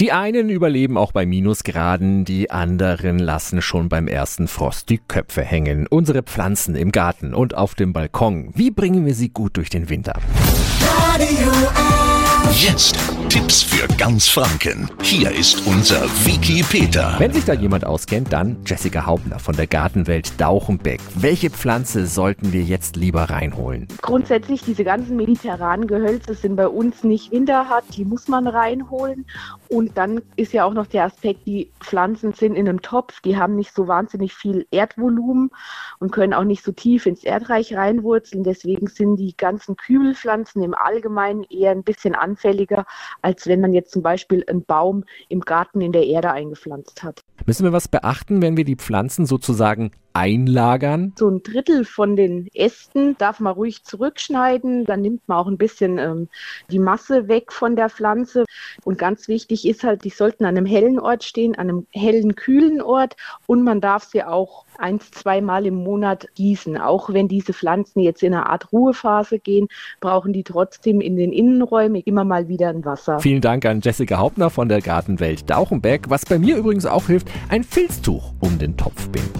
Die einen überleben auch bei Minusgraden, die anderen lassen schon beim ersten Frost die Köpfe hängen. Unsere Pflanzen im Garten und auf dem Balkon, wie bringen wir sie gut durch den Winter? Radio Jetzt Tipps für ganz Franken. Hier ist unser Wiki Peter. Wenn sich da jemand auskennt, dann Jessica Haubner von der Gartenwelt Dauchenbeck. Welche Pflanze sollten wir jetzt lieber reinholen? Grundsätzlich diese ganzen mediterranen Gehölze sind bei uns nicht winterhart, die muss man reinholen. Und dann ist ja auch noch der Aspekt, die Pflanzen sind in einem Topf, die haben nicht so wahnsinnig viel Erdvolumen und können auch nicht so tief ins Erdreich reinwurzeln. Deswegen sind die ganzen Kübelpflanzen im Allgemeinen eher ein bisschen anfälliger als wenn man jetzt zum Beispiel einen Baum im Garten in der Erde eingepflanzt hat. Müssen wir was beachten, wenn wir die Pflanzen sozusagen einlagern? So ein Drittel von den Ästen darf man ruhig zurückschneiden. Dann nimmt man auch ein bisschen ähm, die Masse weg von der Pflanze. Und ganz wichtig ist halt, die sollten an einem hellen Ort stehen, an einem hellen, kühlen Ort. Und man darf sie auch eins, zweimal im Monat gießen. Auch wenn diese Pflanzen jetzt in eine Art Ruhephase gehen, brauchen die trotzdem in den Innenräumen immer mal wieder ein Wasser. Vielen Dank an Jessica Hauptner von der Gartenwelt Dauchenberg. Was bei mir übrigens auch hilft, ein Filztuch um den Topf binden.